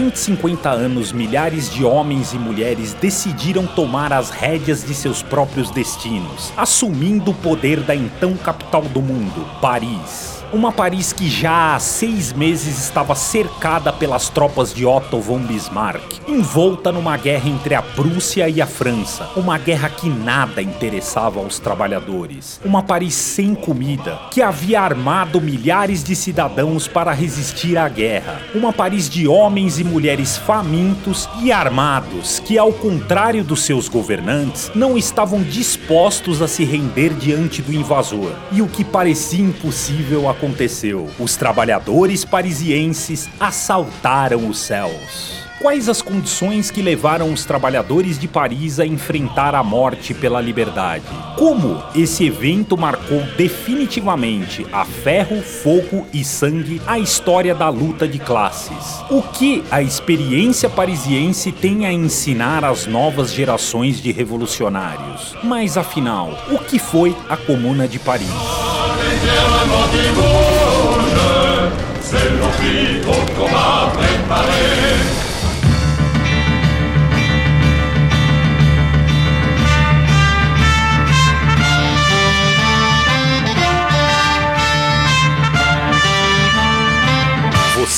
150 anos, milhares de homens e mulheres decidiram tomar as rédeas de seus próprios destinos, assumindo o poder da então capital do mundo, Paris. Uma Paris que já há seis meses estava cercada pelas tropas de Otto von Bismarck, envolta numa guerra entre a Prússia e a França. Uma guerra que nada interessava aos trabalhadores. Uma Paris sem comida, que havia armado milhares de cidadãos para resistir à guerra. Uma Paris de homens e mulheres famintos e armados, que, ao contrário dos seus governantes, não estavam dispostos a se render diante do invasor. E o que parecia impossível aconteceu. Os trabalhadores parisienses assaltaram os céus. Quais as condições que levaram os trabalhadores de Paris a enfrentar a morte pela liberdade? Como esse evento marcou definitivamente a ferro, fogo e sangue a história da luta de classes? O que a experiência parisiense tem a ensinar às novas gerações de revolucionários? Mas afinal, o que foi a Comuna de Paris?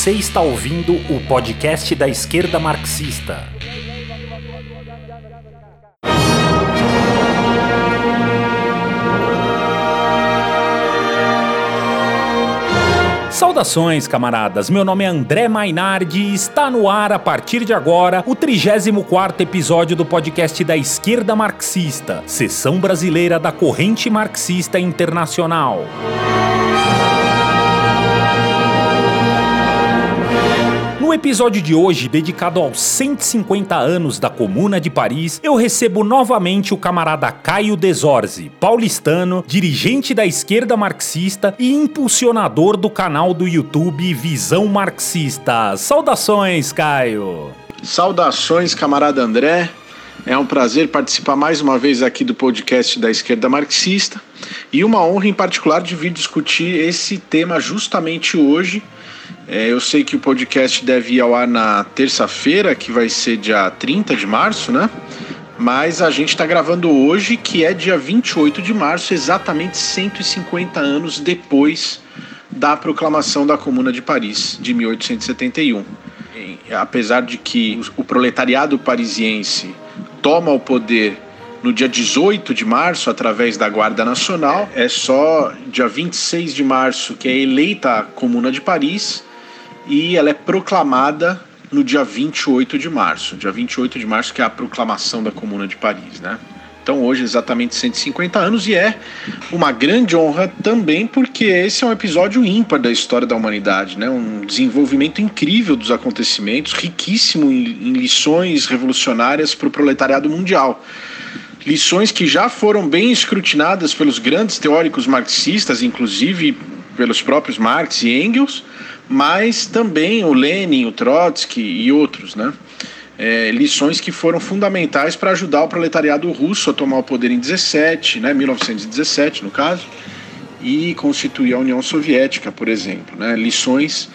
Você está ouvindo o podcast da esquerda marxista. Saudações, camaradas. Meu nome é André Mainardi e está no ar a partir de agora o 34º episódio do podcast da Esquerda Marxista, seção brasileira da Corrente Marxista Internacional. Episódio de hoje, dedicado aos 150 anos da Comuna de Paris, eu recebo novamente o camarada Caio Desorzi, paulistano, dirigente da esquerda marxista e impulsionador do canal do YouTube Visão Marxista. Saudações, Caio! Saudações, camarada André. É um prazer participar mais uma vez aqui do podcast da esquerda marxista e uma honra em particular de vir discutir esse tema justamente hoje é, eu sei que o podcast deve ir ao ar na terça-feira, que vai ser dia 30 de março, né? Mas a gente está gravando hoje, que é dia 28 de março, exatamente 150 anos depois da proclamação da Comuna de Paris, de 1871. E, apesar de que o proletariado parisiense toma o poder no dia 18 de março, através da Guarda Nacional, é só dia 26 de março que é eleita a Comuna de Paris e ela é proclamada no dia 28 de março. Dia 28 de março, que é a proclamação da Comuna de Paris, né? Então, hoje, exatamente 150 anos, e é uma grande honra também, porque esse é um episódio ímpar da história da humanidade, né? um desenvolvimento incrível dos acontecimentos, riquíssimo em, lições revolucionárias para o proletariado mundial. Lições que já foram bem escrutinadas pelos grandes teóricos marxistas, inclusive pelos próprios Marx e Engels, mas também o Lenin, o Trotsky e outros, né? É, lições que foram fundamentais para ajudar o proletariado russo a tomar o poder em 17, né, 1917 no caso, e constituir a União Soviética, por exemplo. Né, lições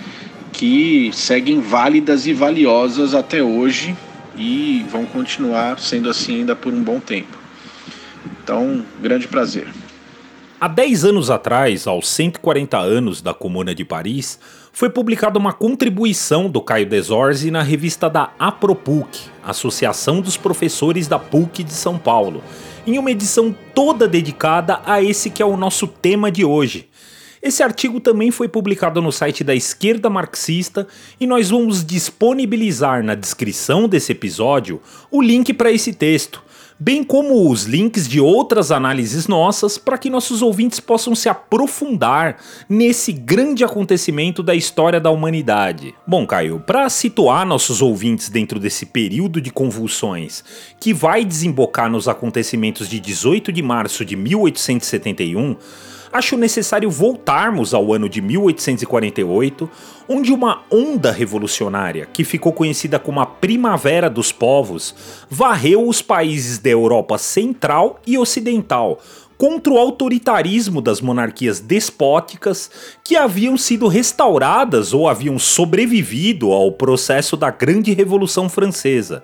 que seguem válidas e valiosas até hoje e vão continuar sendo assim ainda por um bom tempo. Então, grande prazer. Há 10 anos atrás, aos 140 anos da Comuna de Paris, foi publicada uma contribuição do Caio Desorzi na revista da APROPUC, Associação dos Professores da PUC de São Paulo, em uma edição toda dedicada a esse que é o nosso tema de hoje. Esse artigo também foi publicado no site da Esquerda Marxista e nós vamos disponibilizar na descrição desse episódio o link para esse texto, bem como os links de outras análises nossas para que nossos ouvintes possam se aprofundar nesse grande acontecimento da história da humanidade. Bom, Caio, para situar nossos ouvintes dentro desse período de convulsões que vai desembocar nos acontecimentos de 18 de março de 1871, acho necessário voltarmos ao ano de 1848, onde uma onda revolucionária, que ficou conhecida como a Primavera dos Povos, varreu os países da Europa Central e Ocidental, contra o autoritarismo das monarquias despóticas que haviam sido restauradas ou haviam sobrevivido ao processo da Grande Revolução Francesa.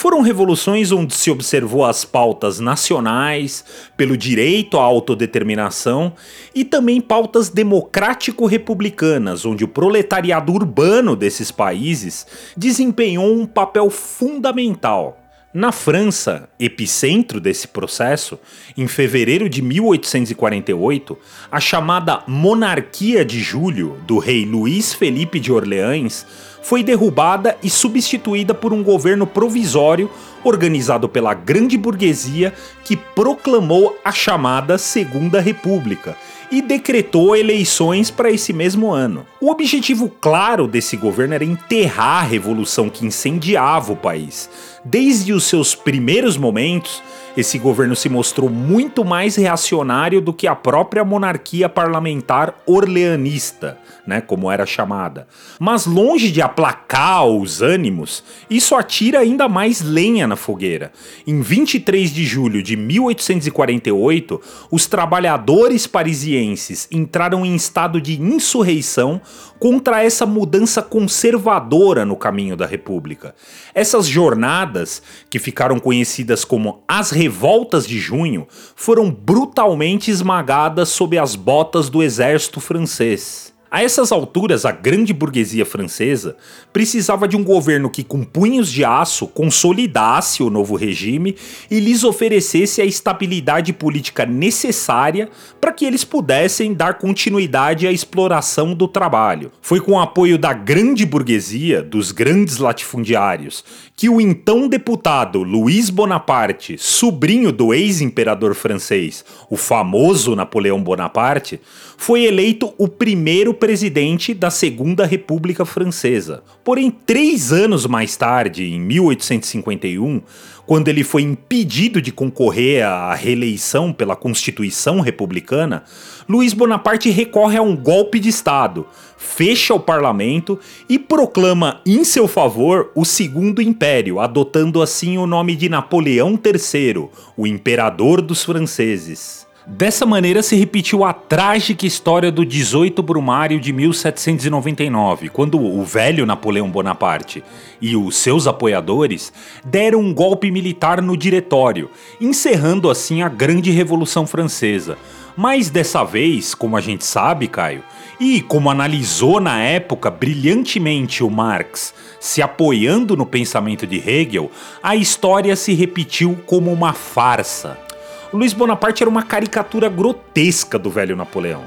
Foram revoluções onde se observou as pautas nacionais, pelo direito à autodeterminação e também pautas democrático-republicanas, onde o proletariado urbano desses países desempenhou um papel fundamental. Na França, epicentro desse processo, em fevereiro de 1848, a chamada Monarquia de Julho do rei Luís Felipe de Orleans foi derrubada e substituída por um governo provisório organizado pela grande burguesia que proclamou a chamada Segunda República e decretou eleições para esse mesmo ano. O objetivo claro desse governo era enterrar a revolução que incendiava o país. Desde os seus primeiros momentos, esse governo se mostrou muito mais reacionário do que a própria monarquia parlamentar orleanista, né, como era chamada. Mas longe de aplacar os ânimos, isso atira ainda mais lenha na fogueira. Em 23 de julho de 1848, os trabalhadores parisienses entraram em estado de insurreição contra essa mudança conservadora no caminho da República. Essas jornadas, que ficaram conhecidas como as revoltas de junho, foram brutalmente esmagadas sob as botas do exército francês. A essas alturas, a grande burguesia francesa precisava de um governo que, com punhos de aço, consolidasse o novo regime e lhes oferecesse a estabilidade política necessária para que eles pudessem dar continuidade à exploração do trabalho. Foi com o apoio da grande burguesia, dos grandes latifundiários, que o então deputado Luiz Bonaparte, sobrinho do ex-imperador francês, o famoso Napoleão Bonaparte, foi eleito o primeiro presidente da Segunda República Francesa. Porém, três anos mais tarde, em 1851, quando ele foi impedido de concorrer à reeleição pela Constituição Republicana, Luiz Bonaparte recorre a um golpe de Estado, fecha o parlamento e proclama em seu favor o Segundo Império, adotando assim o nome de Napoleão III, o imperador dos franceses. Dessa maneira se repetiu a trágica história do 18 Brumário de 1799, quando o velho Napoleão Bonaparte e os seus apoiadores deram um golpe militar no diretório, encerrando assim a Grande Revolução Francesa. Mas dessa vez, como a gente sabe, Caio, e como analisou na época brilhantemente o Marx, se apoiando no pensamento de Hegel, a história se repetiu como uma farsa. Luiz Bonaparte era uma caricatura grotesca do velho Napoleão.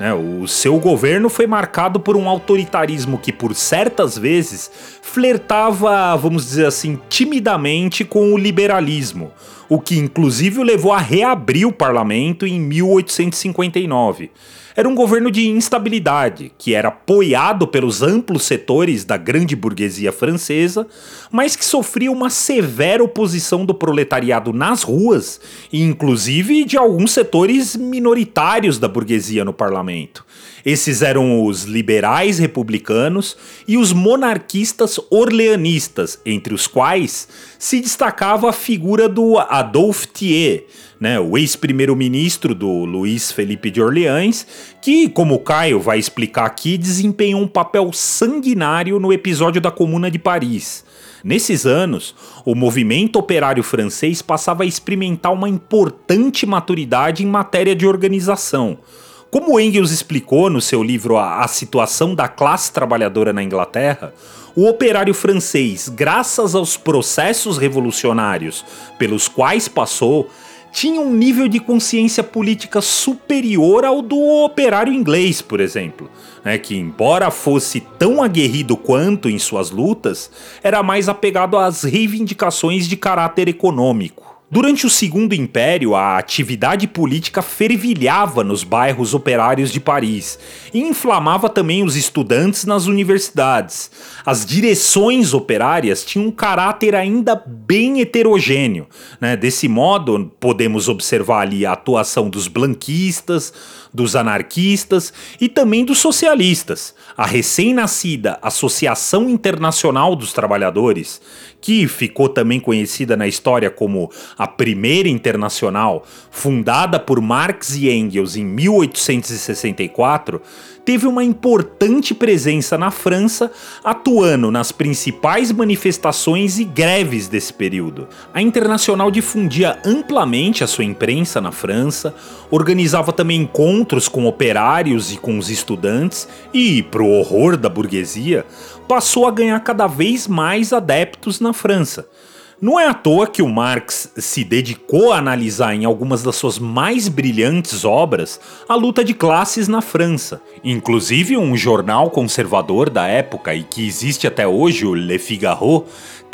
Né? O seu governo foi marcado por um autoritarismo que, por certas vezes, flertava, vamos dizer assim, timidamente com o liberalismo, o que inclusive o levou a reabrir o parlamento em 1859 era um governo de instabilidade, que era apoiado pelos amplos setores da grande burguesia francesa, mas que sofria uma severa oposição do proletariado nas ruas e, inclusive, de alguns setores minoritários da burguesia no parlamento. Esses eram os liberais republicanos e os monarquistas orleanistas, entre os quais se destacava a figura do Adolphe Thiers, né, o ex-primeiro-ministro do Luiz Felipe de Orleans, que, como o Caio vai explicar aqui, desempenhou um papel sanguinário no episódio da Comuna de Paris. Nesses anos, o movimento operário francês passava a experimentar uma importante maturidade em matéria de organização. Como Engels explicou no seu livro A Situação da Classe Trabalhadora na Inglaterra, o operário francês, graças aos processos revolucionários pelos quais passou, tinha um nível de consciência política superior ao do operário inglês, por exemplo, né, que, embora fosse tão aguerrido quanto em suas lutas, era mais apegado às reivindicações de caráter econômico. Durante o Segundo Império, a atividade política fervilhava nos bairros operários de Paris e inflamava também os estudantes nas universidades. As direções operárias tinham um caráter ainda bem heterogêneo. Né? Desse modo, podemos observar ali a atuação dos blanquistas, dos anarquistas e também dos socialistas. A recém-nascida Associação Internacional dos Trabalhadores, que ficou também conhecida na história como a primeira internacional, fundada por Marx e Engels em 1864, teve uma importante presença na França, atuando nas principais manifestações e greves desse período. A Internacional difundia amplamente a sua imprensa na França, organizava também encontros com operários e com os estudantes e, para o horror da burguesia, passou a ganhar cada vez mais adeptos na França. Não é à toa que o Marx se dedicou a analisar em algumas das suas mais brilhantes obras a luta de classes na França. Inclusive, um jornal conservador da época e que existe até hoje, o Le Figaro,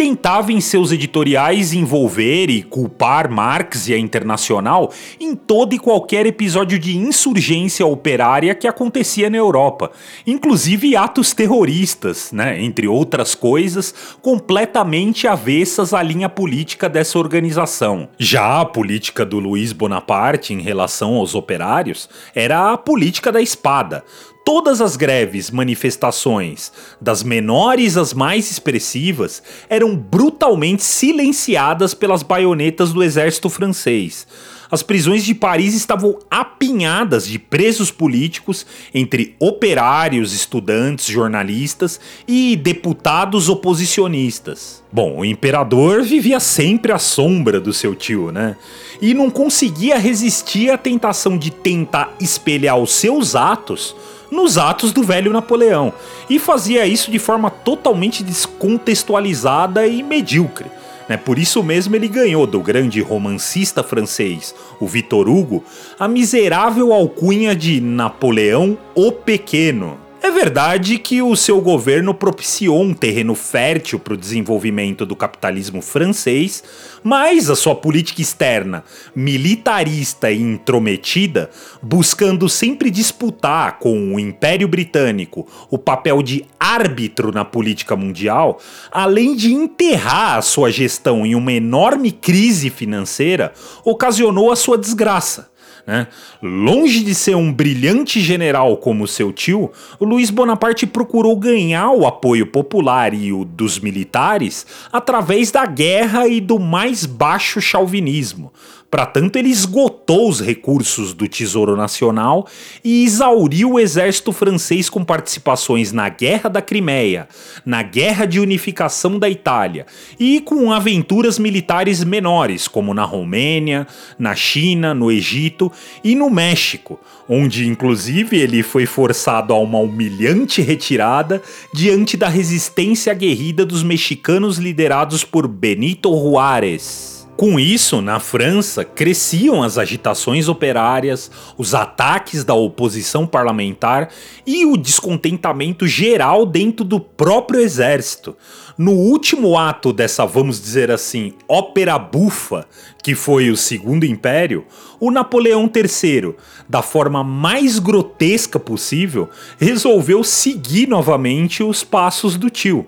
tentava em seus editoriais envolver e culpar Marx e a Internacional em todo e qualquer episódio de insurgência operária que acontecia na Europa, inclusive atos terroristas, né, entre outras coisas, completamente avessas à linha política dessa organização. Já a política do Luiz Bonaparte em relação aos operários era a política da espada Todas as greves, manifestações, das menores às mais expressivas, eram brutalmente silenciadas pelas baionetas do exército francês. As prisões de Paris estavam apinhadas de presos políticos entre operários, estudantes, jornalistas e deputados oposicionistas. Bom, o imperador vivia sempre à sombra do seu tio, né? E não conseguia resistir à tentação de tentar espelhar os seus atos nos atos do velho Napoleão, e fazia isso de forma totalmente descontextualizada e medíocre. Né? Por isso mesmo ele ganhou do grande romancista francês, o Victor Hugo, a miserável alcunha de Napoleão o Pequeno. É verdade que o seu governo propiciou um terreno fértil para o desenvolvimento do capitalismo francês, mas a sua política externa, militarista e intrometida, buscando sempre disputar com o Império Britânico o papel de árbitro na política mundial, além de enterrar a sua gestão em uma enorme crise financeira, ocasionou a sua desgraça. Né? Longe de ser um brilhante general como seu tio, Luiz Bonaparte procurou ganhar o apoio popular e o dos militares através da guerra e do mais baixo chauvinismo, para tanto, ele esgotou os recursos do Tesouro Nacional e exauriu o exército francês com participações na Guerra da Crimeia, na Guerra de Unificação da Itália e com aventuras militares menores, como na Romênia, na China, no Egito e no México, onde inclusive ele foi forçado a uma humilhante retirada diante da resistência aguerrida dos mexicanos liderados por Benito Juárez. Com isso, na França, cresciam as agitações operárias, os ataques da oposição parlamentar e o descontentamento geral dentro do próprio exército. No último ato dessa, vamos dizer assim, ópera bufa, que foi o Segundo Império, o Napoleão III, da forma mais grotesca possível, resolveu seguir novamente os passos do tio.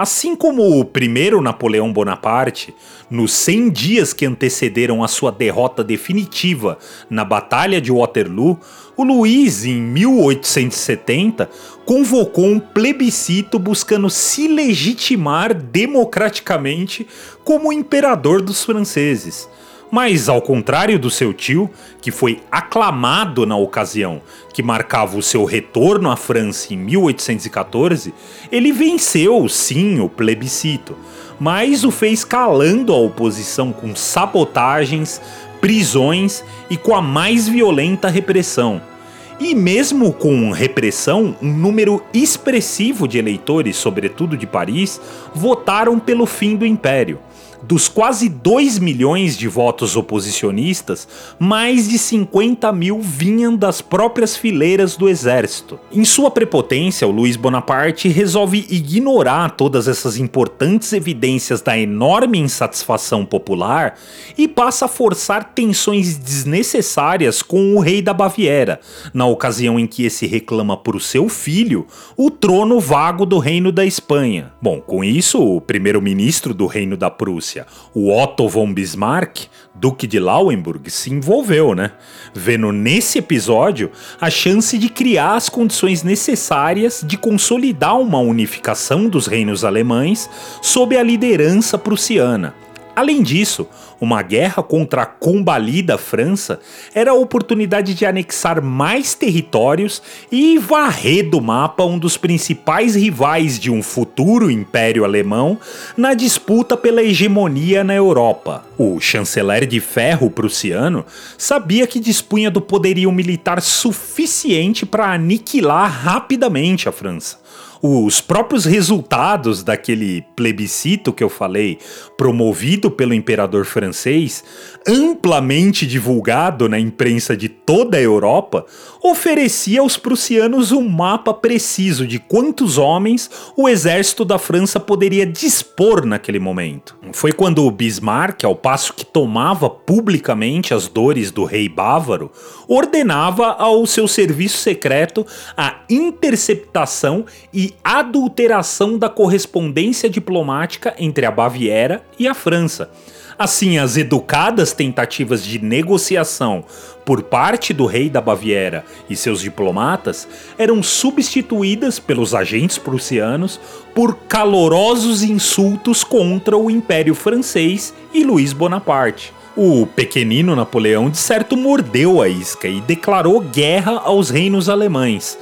Assim como o primeiro Napoleão Bonaparte, nos 100 dias que antecederam a sua derrota definitiva na Batalha de Waterloo, o Luiz, em 1870, convocou um plebiscito buscando se legitimar democraticamente como imperador dos franceses. Mas, ao contrário do seu tio, que foi aclamado na ocasião, que marcava o seu retorno à França em 1814, ele venceu, sim, o plebiscito, mas o fez calando a oposição com sabotagens, prisões e com a mais violenta repressão. E mesmo com repressão, um número expressivo de eleitores, sobretudo de Paris, votaram pelo fim do império. Dos quase 2 milhões de votos oposicionistas, mais de 50 mil vinham das próprias fileiras do exército. Em sua prepotência, o Luiz Bonaparte resolve ignorar todas essas importantes evidências da enorme insatisfação popular e passa a forçar tensões desnecessárias com o rei da Baviera, na ocasião em que esse reclama por seu filho o trono vago do reino da Espanha. Bom, com isso, o primeiro-ministro do reino da Prússia Prússia, o Otto von Bismarck, Duque de Lauenburg, se envolveu, né? Vendo nesse episódio a chance de criar as condições necessárias de consolidar uma unificação dos reinos alemães sob a liderança prussiana. Além disso, Uma guerra contra a combalida França era a oportunidade de anexar mais territórios e varrer do mapa um dos principais rivais de um futuro império alemão na disputa pela hegemonia na Europa. O chanceler de ferro prussiano sabia que dispunha do poderio militar suficiente para aniquilar rapidamente a França os próprios resultados daquele plebiscito que eu falei, promovido pelo imperador francês, amplamente divulgado na imprensa de toda a Europa, oferecia aos prussianos um mapa preciso de quantos homens o exército da França poderia dispor naquele momento. Foi quando o Bismarck, ao passo que tomava publicamente as dores do rei bávaro, ordenava ao seu serviço secreto a interceptação e adulteração da correspondência diplomática entre a Baviera e a França. Assim, as educadas tentativas de negociação por parte do rei da Baviera e seus diplomatas eram substituídas pelos agentes prussianos por calorosos insultos contra o Império Francês e Luís Bonaparte. O pequenino Napoleão de certo mordeu a isca e declarou guerra aos reinos alemães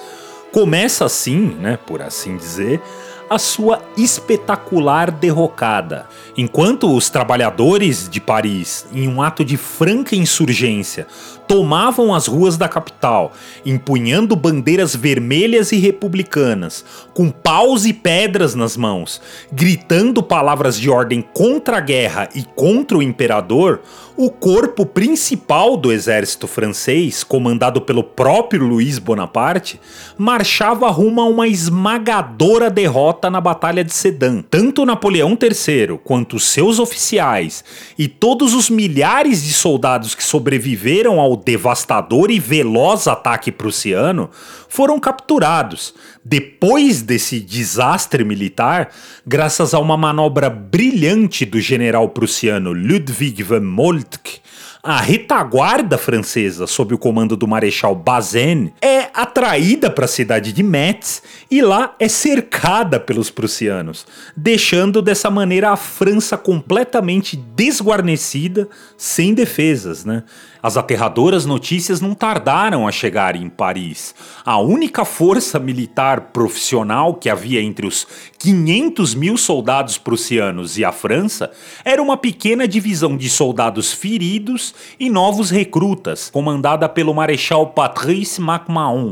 Começa assim, né, por assim dizer, a sua espetacular derrocada. Enquanto os trabalhadores de Paris, em um ato de franca insurgência, tomavam as ruas da capital, empunhando bandeiras vermelhas e republicanas, com paus e pedras nas mãos, gritando palavras de ordem contra a guerra e contra o imperador, o corpo principal do exército francês, comandado pelo próprio Luís Bonaparte, marchava rumo a uma esmagadora derrota na Batalha de Sedan. Tanto Napoleão III quanto seus oficiais e todos os milhares de soldados que sobreviveram ao devastador e veloz ataque prussiano foram capturados. Depois desse desastre militar, graças a uma manobra brilhante do general prussiano Ludwig von Moltke, a retaguarda francesa, sob o comando do Marechal Bazaine, é atraída para a cidade de Metz e lá é cercada pelos prussianos, deixando dessa maneira a França completamente desguarnecida, sem defesas, né? As aterradoras notícias não tardaram a chegar em Paris. A única força militar profissional que havia entre os 500 mil soldados prussianos e a França era uma pequena divisão de soldados feridos e novos recrutas, comandada pelo Marechal Patrice MacMahon.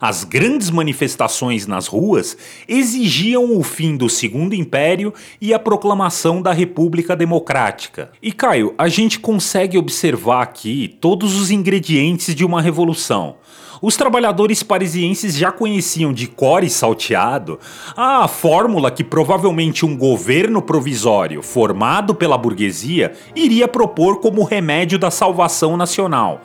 As grandes manifestações nas ruas exigiam o fim do Segundo Império e a proclamação da República Democrática. E Caio, a gente consegue observar aqui todos os ingredientes de uma revolução. Os trabalhadores parisienses já conheciam de cor e salteado a fórmula que provavelmente um governo provisório formado pela burguesia iria propor como remédio da salvação nacional.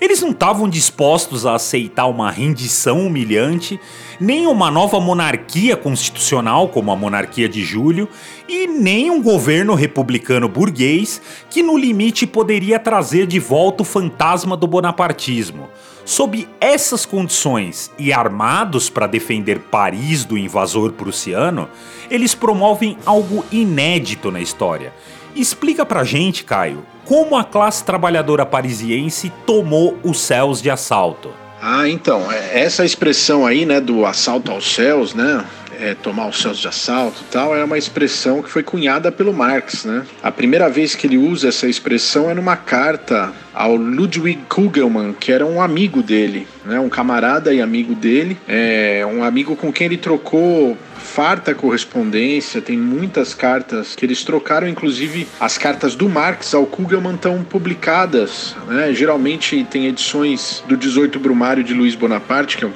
Eles não estavam dispostos a aceitar uma rendição humilhante, nem uma nova monarquia constitucional como a monarquia de Júlio, e nem um governo republicano burguês que no limite poderia trazer de volta o fantasma do bonapartismo. Sob essas condições e armados para defender Paris do invasor prussiano, eles promovem algo inédito na história. Explica pra gente, Caio, como a classe trabalhadora parisiense tomou os céus de assalto. Ah, então, é, essa expressão aí, né, do assalto aos céus, né, é, tomar os céus de assalto tal, é uma expressão que foi cunhada pelo Marx, né? A primeira vez que ele usa essa expressão é numa carta ao Ludwig Kugelmann, que era um amigo dele, né? Um camarada e amigo dele, é um amigo com quem ele trocou farta correspondência, tem muitas cartas que eles trocaram, inclusive as cartas do Marx ao Kugelmann estão publicadas, né? Geralmente tem edições do 18 Brumário de Luiz Bonaparte, que é um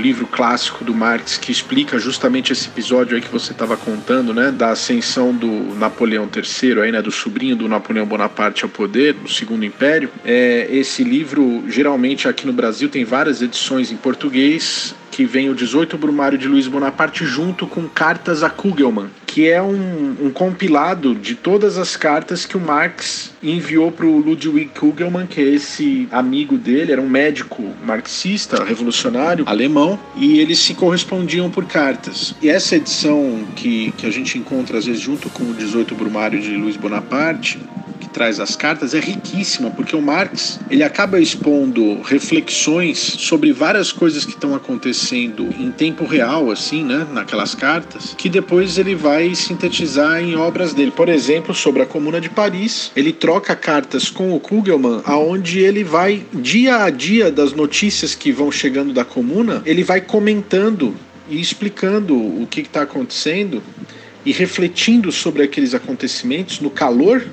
livro clássico do Marx que explica justamente esse episódio aí que você estava contando, né, da ascensão do Napoleão III aí, né, do sobrinho do Napoleão Bonaparte ao poder, do Segundo Império. É, esse livro geralmente aqui no Brasil tem várias edições em português que vem o 18 Brumário de Luiz Bonaparte junto com cartas a Kugelmann, que é um, um compilado de todas as cartas que o Marx enviou para o Ludwig Kugelmann, que é esse amigo dele, era um médico marxista, revolucionário, alemão, e eles se correspondiam por cartas. E essa edição que, que a gente encontra às vezes junto com o 18 Brumário de Luiz Bonaparte, traz as cartas é riquíssima, porque o Marx ele acaba expondo reflexões sobre várias coisas que estão acontecendo em tempo real, assim, né, naquelas cartas, que depois ele vai sintetizar em obras dele. Por exemplo, sobre a Comuna de Paris, ele troca cartas com o Kugelmann, aonde ele vai dia a dia das notícias que vão chegando da Comuna, ele vai comentando e explicando o que está acontecendo e refletindo sobre aqueles acontecimentos no calor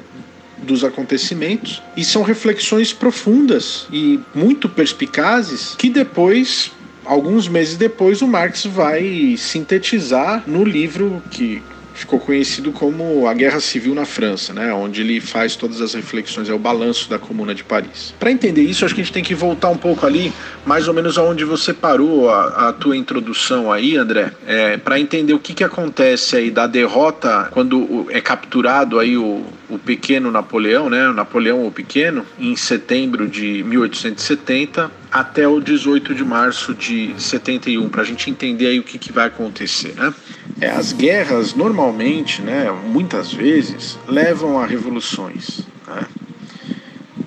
dos acontecimentos e são reflexões profundas e muito perspicazes que depois alguns meses depois o Marx vai sintetizar no livro que ficou conhecido como a Guerra Civil na França, né, onde ele faz todas as reflexões, é o balanço da Comuna de Paris. Para entender isso, acho que a gente tem que voltar um pouco ali, mais ou menos aonde você parou a, a tua introdução aí, André, é, para entender o que, que acontece aí da derrota quando é capturado aí o, o pequeno Napoleão, né, o Napoleão o Pequeno, em setembro de 1870 até o 18 de março de 71, para a gente entender aí o que, que vai acontecer, né? É, as guerras normalmente, né, muitas vezes, levam a revoluções. Né?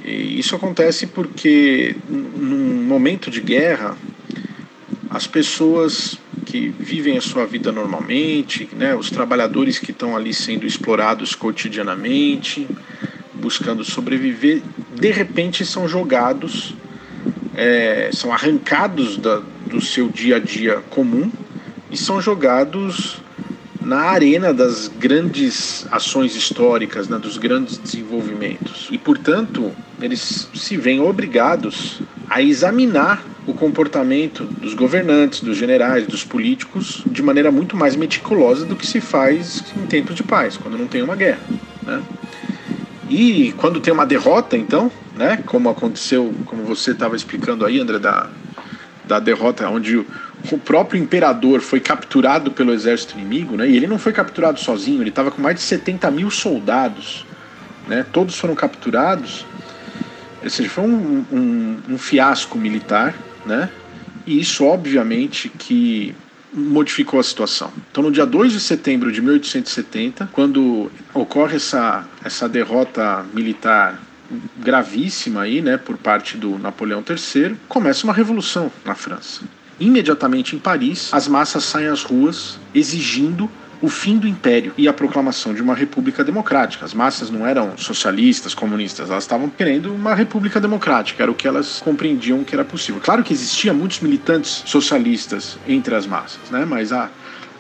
E isso acontece porque num momento de guerra, as pessoas que vivem a sua vida normalmente, né, os trabalhadores que estão ali sendo explorados cotidianamente, buscando sobreviver, de repente são jogados, é, são arrancados da, do seu dia a dia comum e são jogados na arena das grandes ações históricas, né, dos grandes desenvolvimentos. E, portanto, eles se veem obrigados a examinar o comportamento dos governantes, dos generais, dos políticos de maneira muito mais meticulosa do que se faz em tempos de paz, quando não tem uma guerra. Né? E quando tem uma derrota, então, né, como aconteceu, como você estava explicando aí, André, da, da derrota onde o próprio imperador foi capturado pelo exército inimigo, né? E ele não foi capturado sozinho, ele estava com mais de 70 mil soldados, né? Todos foram capturados. Ou seja, foi um, um, um fiasco militar, né? E isso, obviamente, que modificou a situação. Então, no dia 2 de setembro de 1870, quando ocorre essa, essa derrota militar gravíssima aí, né, por parte do Napoleão III, começa uma revolução na França. Imediatamente em Paris, as massas saem às ruas exigindo o fim do império e a proclamação de uma república democrática. As massas não eram socialistas, comunistas, elas estavam querendo uma república democrática, era o que elas compreendiam que era possível. Claro que existia muitos militantes socialistas entre as massas, né? Mas a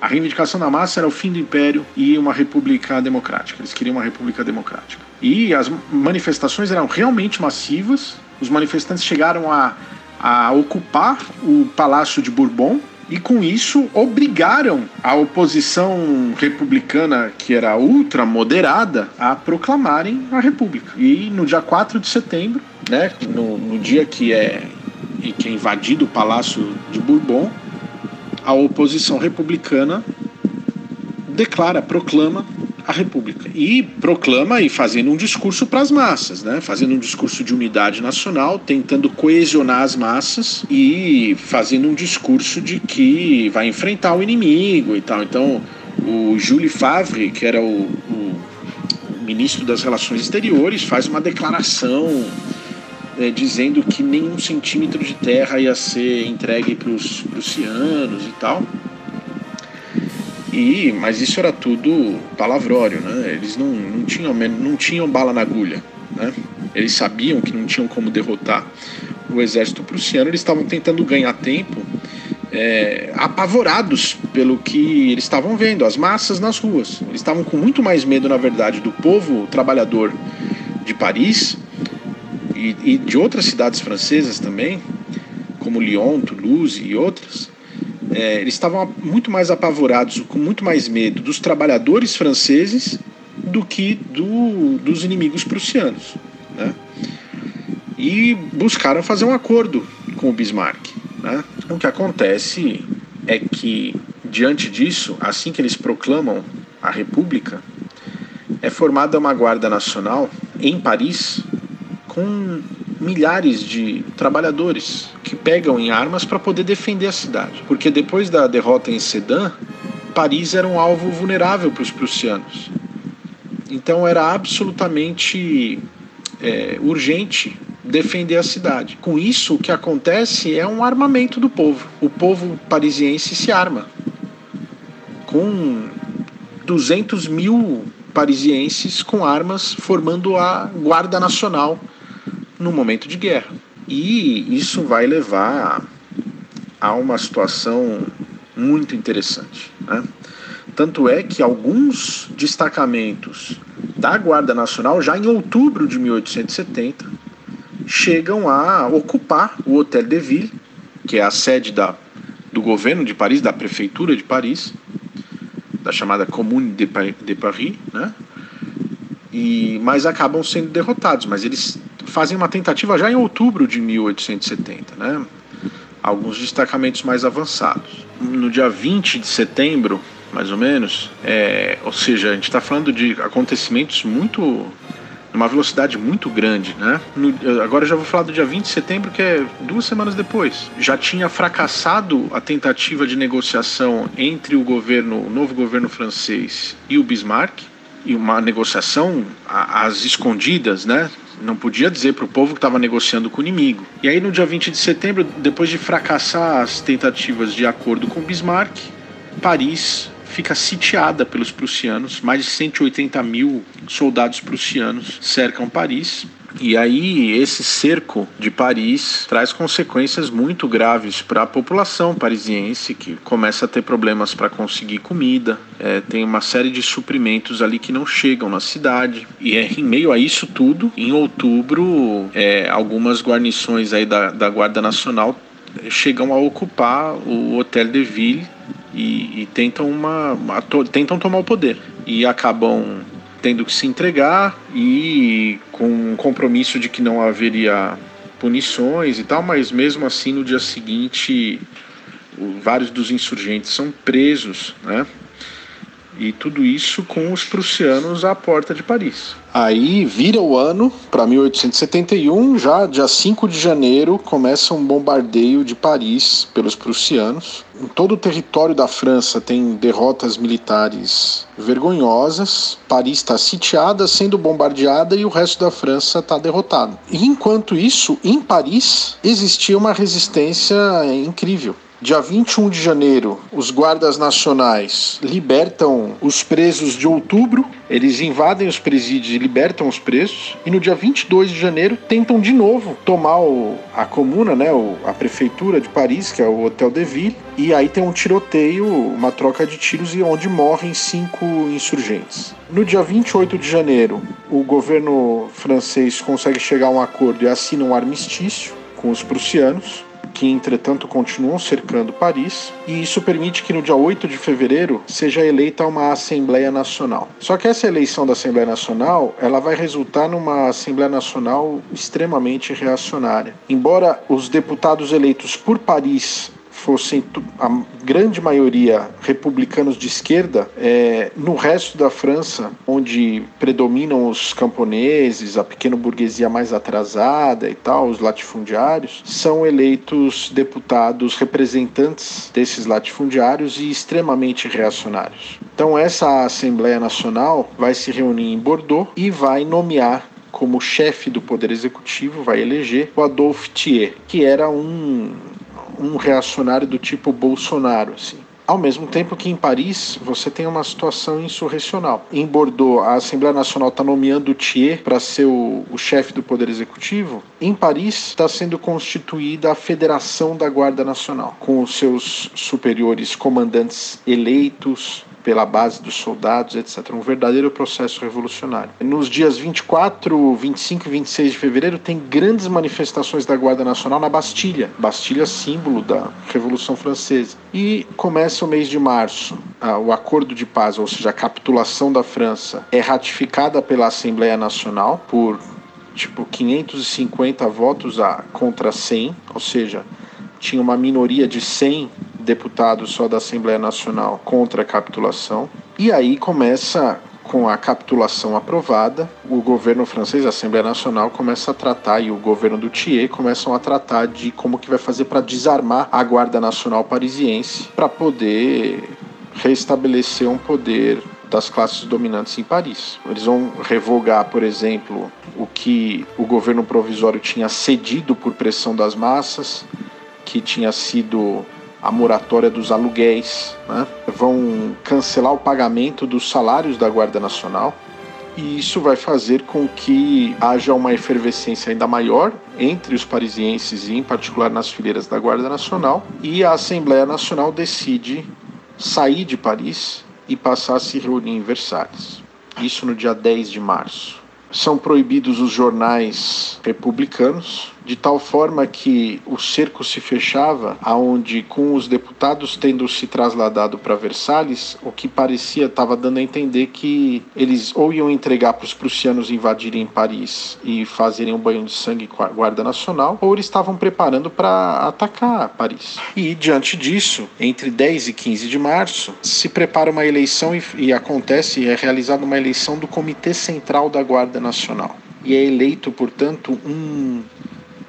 a reivindicação da massa era o fim do império e uma república democrática. Eles queriam uma república democrática. E as manifestações eram realmente massivas. Os manifestantes chegaram a a ocupar o Palácio de Bourbon e com isso obrigaram a oposição republicana, que era ultra moderada, a proclamarem a República. E no dia 4 de setembro, né, no, no dia que é, que é invadido o Palácio de Bourbon, a oposição republicana declara, proclama a República. E proclama e fazendo um discurso para as massas, né? fazendo um discurso de unidade nacional, tentando coesionar as massas e fazendo um discurso de que vai enfrentar o inimigo e tal. Então, o Jules Favre, que era o, o ministro das Relações Exteriores, faz uma declaração é, dizendo que nenhum centímetro de terra ia ser entregue para os prussianos e tal. E, mas isso era tudo palavrório, né? Eles não, não, tinham, não tinham bala na agulha, né? Eles sabiam que não tinham como derrotar o exército prussiano, eles estavam tentando ganhar tempo, é, apavorados pelo que eles estavam vendo, as massas nas ruas. Eles estavam com muito mais medo, na verdade, do povo trabalhador de Paris e, e de outras cidades francesas também, como Lyon, Toulouse e outras, é, eles estavam muito mais apavorados, com muito mais medo dos trabalhadores franceses do que do, dos inimigos prussianos. Né? E buscaram fazer um acordo com o Bismarck. Né? O que acontece é que, diante disso, assim que eles proclamam a República, é formada uma Guarda Nacional em Paris com milhares de trabalhadores que pegam em armas para poder defender a cidade. Porque depois da derrota em Sedan, Paris era um alvo vulnerável para os prussianos. Então era absolutamente é, urgente defender a cidade. Com isso, o que acontece é um armamento do povo. O povo parisiense se arma. Com 200 mil parisienses com armas formando a Guarda Nacional no momento de guerra. E isso vai levar a uma situação muito interessante. Né? Tanto é que alguns destacamentos da Guarda Nacional, já em outubro de 1870, chegam a ocupar o Hotel de Ville, que é a sede da, do governo de Paris, da prefeitura de Paris, da chamada Commune de, Paris, né? E, mas acabam sendo derrotados. Mas eles fazem uma tentativa já em outubro de 1870, né? Alguns destacamentos mais avançados. No dia 20 de setembro, mais ou menos, é, ou seja, a gente está falando de acontecimentos muito numa velocidade muito grande, né? No, agora já vou falar do dia 20 de setembro, que é duas semanas depois. Já tinha fracassado a tentativa de negociação entre o governo, o novo governo francês e o Bismarck, e uma negociação às escondidas, né? Não podia dizer para o povo que estava negociando com o inimigo. E aí, no dia 20 de setembro, depois de fracassar as tentativas de acordo com Bismarck, Paris fica sitiada pelos prussianos. Mais de 180 mil soldados prussianos cercam Paris. E aí, esse cerco de Paris traz consequências muito graves para a população parisiense, que começa a ter problemas para conseguir comida, é, tem uma série de suprimentos ali que não chegam na cidade. E é, em meio a isso tudo, em outubro, é, algumas guarnições aí da, da Guarda Nacional chegam a ocupar o Hotel de Ville e, e tentam, uma, tentam tomar o poder. E acabam tendo que se entregar e com um compromisso de que não haveria punições e tal, mas mesmo assim no dia seguinte vários dos insurgentes são presos, né? E tudo isso com os prussianos à porta de Paris. Aí vira o ano para 1871, já dia 5 de janeiro começa um bombardeio de Paris pelos prussianos. Em todo o território da França tem derrotas militares vergonhosas. Paris está sitiada, sendo bombardeada e o resto da França está derrotado. E enquanto isso, em Paris existia uma resistência incrível. Dia 21 de janeiro, os guardas nacionais libertam os presos de outubro. Eles invadem os presídios e libertam os presos. E no dia 22 de janeiro, tentam de novo tomar o, a comuna, né, o, a prefeitura de Paris, que é o Hotel de Ville. E aí tem um tiroteio, uma troca de tiros, e onde morrem cinco insurgentes. No dia 28 de janeiro, o governo francês consegue chegar a um acordo e assina um armistício com os prussianos que entretanto continuam cercando Paris, e isso permite que no dia 8 de fevereiro seja eleita uma Assembleia Nacional. Só que essa eleição da Assembleia Nacional, ela vai resultar numa Assembleia Nacional extremamente reacionária. Embora os deputados eleitos por Paris fossem a grande maioria republicanos de esquerda, é, no resto da França, onde predominam os camponeses, a pequena burguesia mais atrasada e tal, os latifundiários, são eleitos deputados representantes desses latifundiários e extremamente reacionários. Então essa Assembleia Nacional vai se reunir em Bordeaux e vai nomear como chefe do Poder Executivo, vai eleger o Adolphe Thiers, que era um um reacionário do tipo Bolsonaro, assim. Ao mesmo tempo que em Paris você tem uma situação insurrecional. Em Bordeaux, a Assembleia Nacional está nomeando o Thiers para ser o, o chefe do Poder Executivo. Em Paris está sendo constituída a Federação da Guarda Nacional, com os seus superiores comandantes eleitos, pela base dos soldados, etc. Um verdadeiro processo revolucionário. Nos dias 24, 25 e 26 de fevereiro tem grandes manifestações da Guarda Nacional na Bastilha, Bastilha símbolo da Revolução Francesa. E começa o mês de março. o acordo de paz, ou seja, a capitulação da França, é ratificada pela Assembleia Nacional por tipo 550 votos a contra 100, ou seja, tinha uma minoria de 100 deputados só da Assembleia Nacional contra a capitulação. E aí começa com a capitulação aprovada, o governo francês, a Assembleia Nacional, começa a tratar, e o governo do Thiers começam a tratar de como que vai fazer para desarmar a Guarda Nacional Parisiense para poder restabelecer um poder das classes dominantes em Paris. Eles vão revogar, por exemplo, o que o governo provisório tinha cedido por pressão das massas, que tinha sido a moratória dos aluguéis, né? vão cancelar o pagamento dos salários da Guarda Nacional. E isso vai fazer com que haja uma efervescência ainda maior entre os parisienses e, em particular, nas fileiras da Guarda Nacional. E a Assembleia Nacional decide sair de Paris e passar a se reunir em Versalhes. Isso no dia 10 de março. São proibidos os jornais republicanos, de tal forma que o cerco se fechava, aonde com os deputados tendo se trasladado para Versalhes, o que parecia estava dando a entender que eles ou iam entregar para os prussianos invadirem Paris e fazerem um banho de sangue com a Guarda Nacional, ou eles estavam preparando para atacar Paris. E diante disso, entre 10 e 15 de março, se prepara uma eleição e, e acontece, é realizada uma eleição do Comitê Central da Guarda Nacional. E é eleito, portanto, um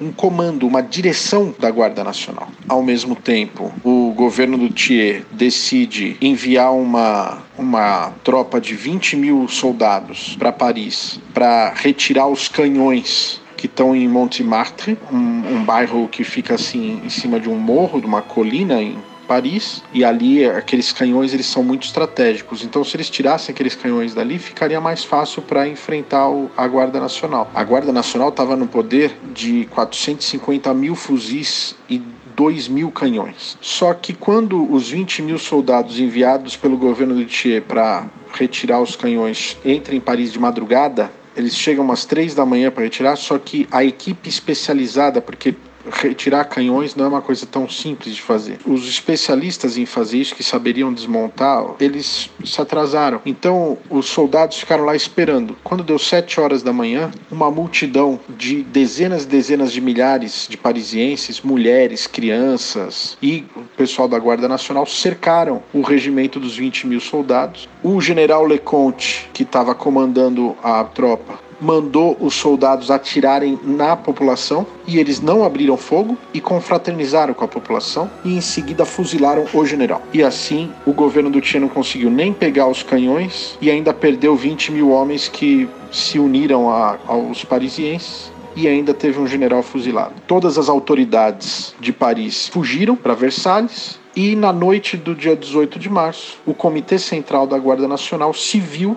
um comando, uma direção da Guarda Nacional. Ao mesmo tempo, o governo do Thiers decide enviar uma, uma tropa de 20 mil soldados para Paris para retirar os canhões que estão em Montmartre, um, um bairro que fica assim em cima de um morro, de uma colina em Paris e ali aqueles canhões eles são muito estratégicos. Então, se eles tirassem aqueles canhões dali, ficaria mais fácil para enfrentar o, a Guarda Nacional. A Guarda Nacional estava no poder de 450 mil fuzis e 2 mil canhões. Só que quando os 20 mil soldados enviados pelo governo do Thiers para retirar os canhões entram em Paris de madrugada, eles chegam umas 3 da manhã para retirar, só que a equipe especializada, porque retirar canhões não é uma coisa tão simples de fazer. Os especialistas em fazer isso, que saberiam desmontar, eles se atrasaram. Então, os soldados ficaram lá esperando. Quando deu sete horas da manhã, uma multidão de dezenas e dezenas de milhares de parisienses, mulheres, crianças e o pessoal da Guarda Nacional cercaram o regimento dos 20 mil soldados. O general Leconte, que estava comandando a tropa, mandou os soldados atirarem na população e eles não abriram fogo e confraternizaram com a população e em seguida fuzilaram o general. E assim o governo do Tchê não conseguiu nem pegar os canhões e ainda perdeu 20 mil homens que se uniram a, aos parisienses e ainda teve um general fuzilado. Todas as autoridades de Paris fugiram para Versalhes e na noite do dia 18 de março, o Comitê Central da Guarda Nacional se viu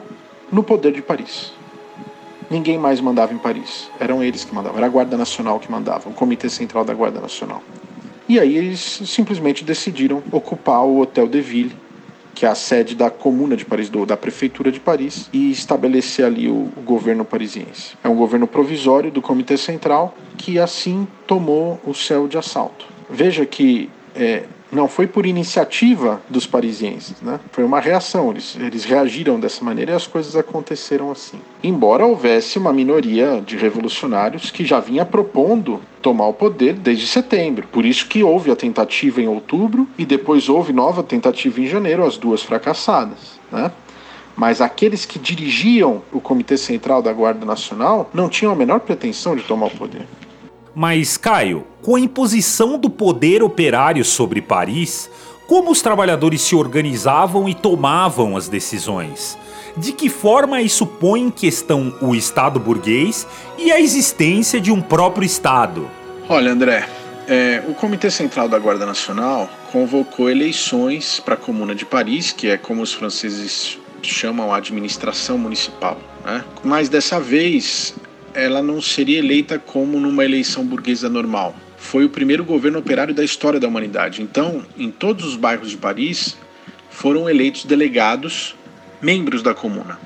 no poder de Paris. Ninguém mais mandava em Paris. Eram eles que mandavam. Era a Guarda Nacional que mandava, o Comitê Central da Guarda Nacional. E aí eles simplesmente decidiram ocupar o Hotel de Ville, que é a sede da Comuna de Paris, do, da Prefeitura de Paris, e estabelecer ali o, o governo parisiense. É um governo provisório do Comitê Central que assim tomou o céu de assalto. Veja que é, não foi por iniciativa dos parisienses, né? Foi uma reação. Eles, eles reagiram dessa maneira e as coisas aconteceram assim. Embora houvesse uma minoria de revolucionários que já vinha propondo tomar o poder desde setembro. Por isso que houve a tentativa em outubro e depois houve nova tentativa em janeiro, as duas fracassadas, né? Mas aqueles que dirigiam o Comitê Central da Guarda Nacional não tinham a menor pretensão de tomar o poder. Mas, Caio, com a imposição do poder operário sobre Paris, como os trabalhadores se organizavam e tomavam as decisões? De que forma isso põe em questão o Estado burguês e a existência de um próprio Estado? Olha, André, é, o Comitê Central da Guarda Nacional convocou eleições para a Comuna de Paris, que é como os franceses chamam a administração municipal. Né? Mas dessa vez ela não seria eleita como numa eleição burguesa normal. Foi o primeiro governo operário da história da humanidade. Então, em todos os bairros de Paris, foram eleitos delegados, membros da comuna.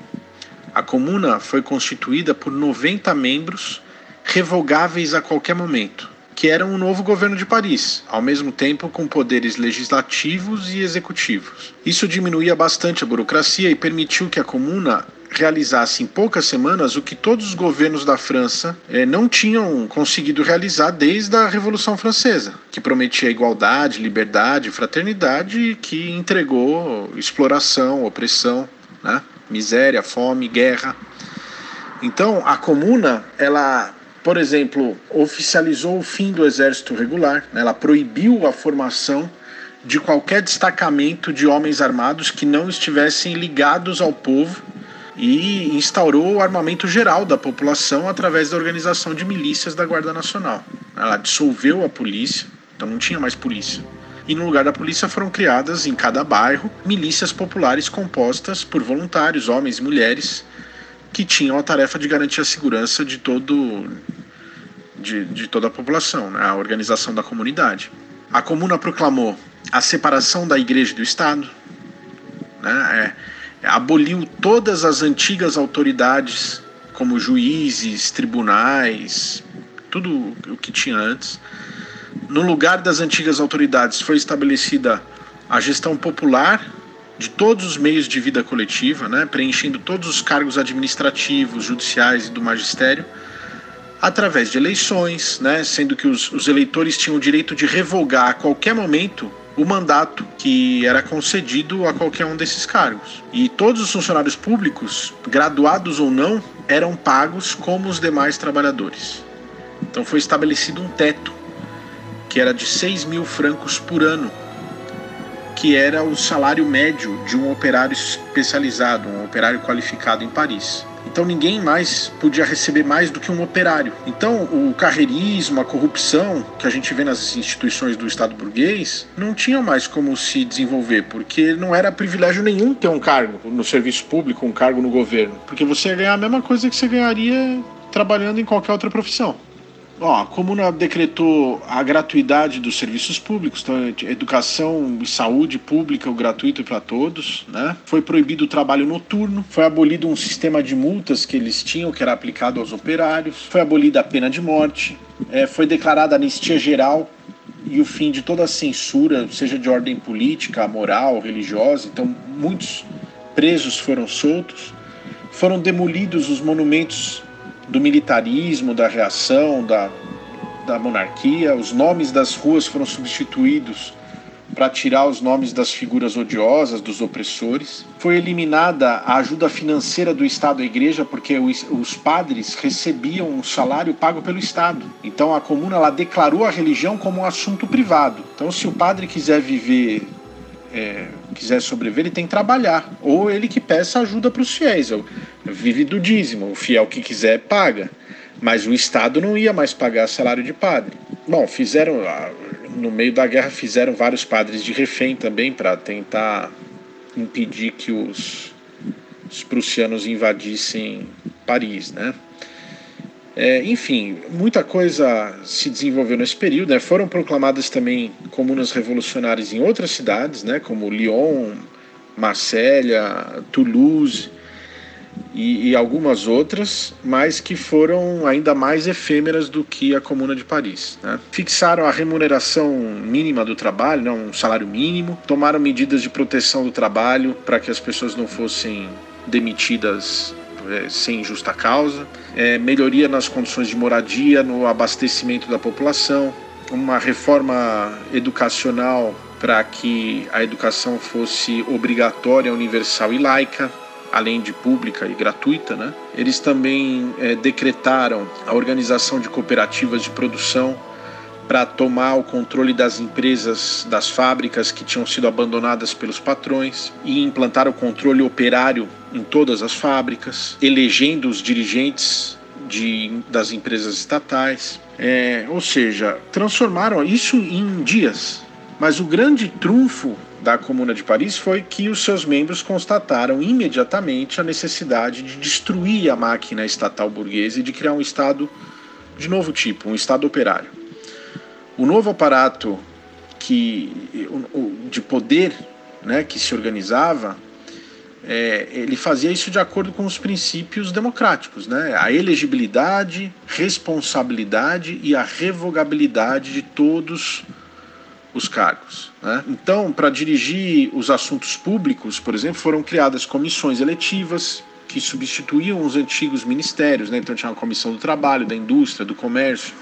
A comuna foi constituída por 90 membros revogáveis a qualquer momento, que eram o novo governo de Paris, ao mesmo tempo com poderes legislativos e executivos. Isso diminuía bastante a burocracia e permitiu que a comuna realizasse em poucas semanas o que todos os governos da França eh, não tinham conseguido realizar desde a Revolução Francesa, que prometia igualdade, liberdade, fraternidade e que entregou exploração, opressão, né? miséria, fome, guerra. Então, a comuna, ela, por exemplo, oficializou o fim do exército regular, né? ela proibiu a formação de qualquer destacamento de homens armados que não estivessem ligados ao povo e instaurou o armamento geral da população através da organização de milícias da Guarda Nacional. Ela dissolveu a polícia, então não tinha mais polícia. E no lugar da polícia foram criadas em cada bairro milícias populares compostas por voluntários, homens e mulheres, que tinham a tarefa de garantir a segurança de todo de, de toda a população, né? a organização da comunidade. A comuna proclamou a separação da igreja e do Estado, né? é, aboliu todas as antigas autoridades, como juízes, tribunais, tudo o que tinha antes. No lugar das antigas autoridades foi estabelecida a gestão popular de todos os meios de vida coletiva, né, preenchendo todos os cargos administrativos, judiciais e do magistério, através de eleições, né, sendo que os, os eleitores tinham o direito de revogar a qualquer momento o mandato que era concedido a qualquer um desses cargos. E todos os funcionários públicos, graduados ou não, eram pagos como os demais trabalhadores. Então foi estabelecido um teto, que era de 6 mil francos por ano, que era o salário médio de um operário especializado, um operário qualificado em Paris. Então ninguém mais podia receber mais do que um operário. Então o carreirismo, a corrupção que a gente vê nas instituições do Estado burguês não tinha mais como se desenvolver, porque não era privilégio nenhum ter um cargo no serviço público, um cargo no governo, porque você ia ganhar a mesma coisa que você ganharia trabalhando em qualquer outra profissão. Ó, a comuna decretou a gratuidade dos serviços públicos, então educação e saúde pública, o gratuito para todos, né? Foi proibido o trabalho noturno, foi abolido um sistema de multas que eles tinham, que era aplicado aos operários, foi abolida a pena de morte, é, foi declarada anistia geral e o fim de toda a censura, seja de ordem política, moral, religiosa. Então, muitos presos foram soltos, foram demolidos os monumentos do militarismo, da reação, da, da monarquia. Os nomes das ruas foram substituídos para tirar os nomes das figuras odiosas, dos opressores. Foi eliminada a ajuda financeira do Estado à igreja, porque os, padres recebiam um salário pago pelo Estado. Então a comuna ela declarou a religião como um assunto privado. Então, se o padre quiser viver é, quiser sobreviver, ele tem que trabalhar. Ou ele que peça ajuda para os fiéis. Vive do dízimo. O fiel que quiser paga. Mas o Estado não ia mais pagar salário de padre. Bom, fizeram. No meio da guerra, fizeram vários padres de refém também para tentar impedir que os, os prussianos invadissem Paris, né? É, enfim, muita coisa se desenvolveu nesse período. Né? Foram proclamadas também comunas revolucionárias em outras cidades, né? como Lyon, Marsella, Toulouse e, e, algumas outras, mas que foram ainda mais efêmeras do que a Comuna de Paris. Né? Fixaram a remuneração mínima do trabalho, né? um salário mínimo, tomaram medidas de proteção do trabalho para que as pessoas não fossem demitidas é, sem justa causa, é, melhoria nas condições de moradia, no abastecimento da população, uma reforma educacional para que a educação fosse obrigatória, universal e laica, além de pública e gratuita. Né? Eles também é, decretaram a organização de cooperativas de produção para tomar o controle das empresas, das fábricas que tinham sido abandonadas pelos patrões e implantar o controle operário em todas as fábricas, elegendo os dirigentes de, das empresas estatais. É, ou seja, transformaram isso em dias. Mas o grande trunfo da Comuna de Paris foi que os seus membros constataram imediatamente a necessidade de destruir a máquina estatal burguesa e de criar um Estado de novo tipo, um Estado operário o novo aparato que, de poder né, que se organizava, é, ele fazia isso de acordo com os princípios democráticos, né? a elegibilidade, responsabilidade e a revogabilidade de todos os cargos. Né? Então, para dirigir os assuntos públicos, por exemplo, foram criadas comissões eletivas que substituíam os antigos ministérios. Né? Então, tinha a comissão do trabalho, da indústria, do comércio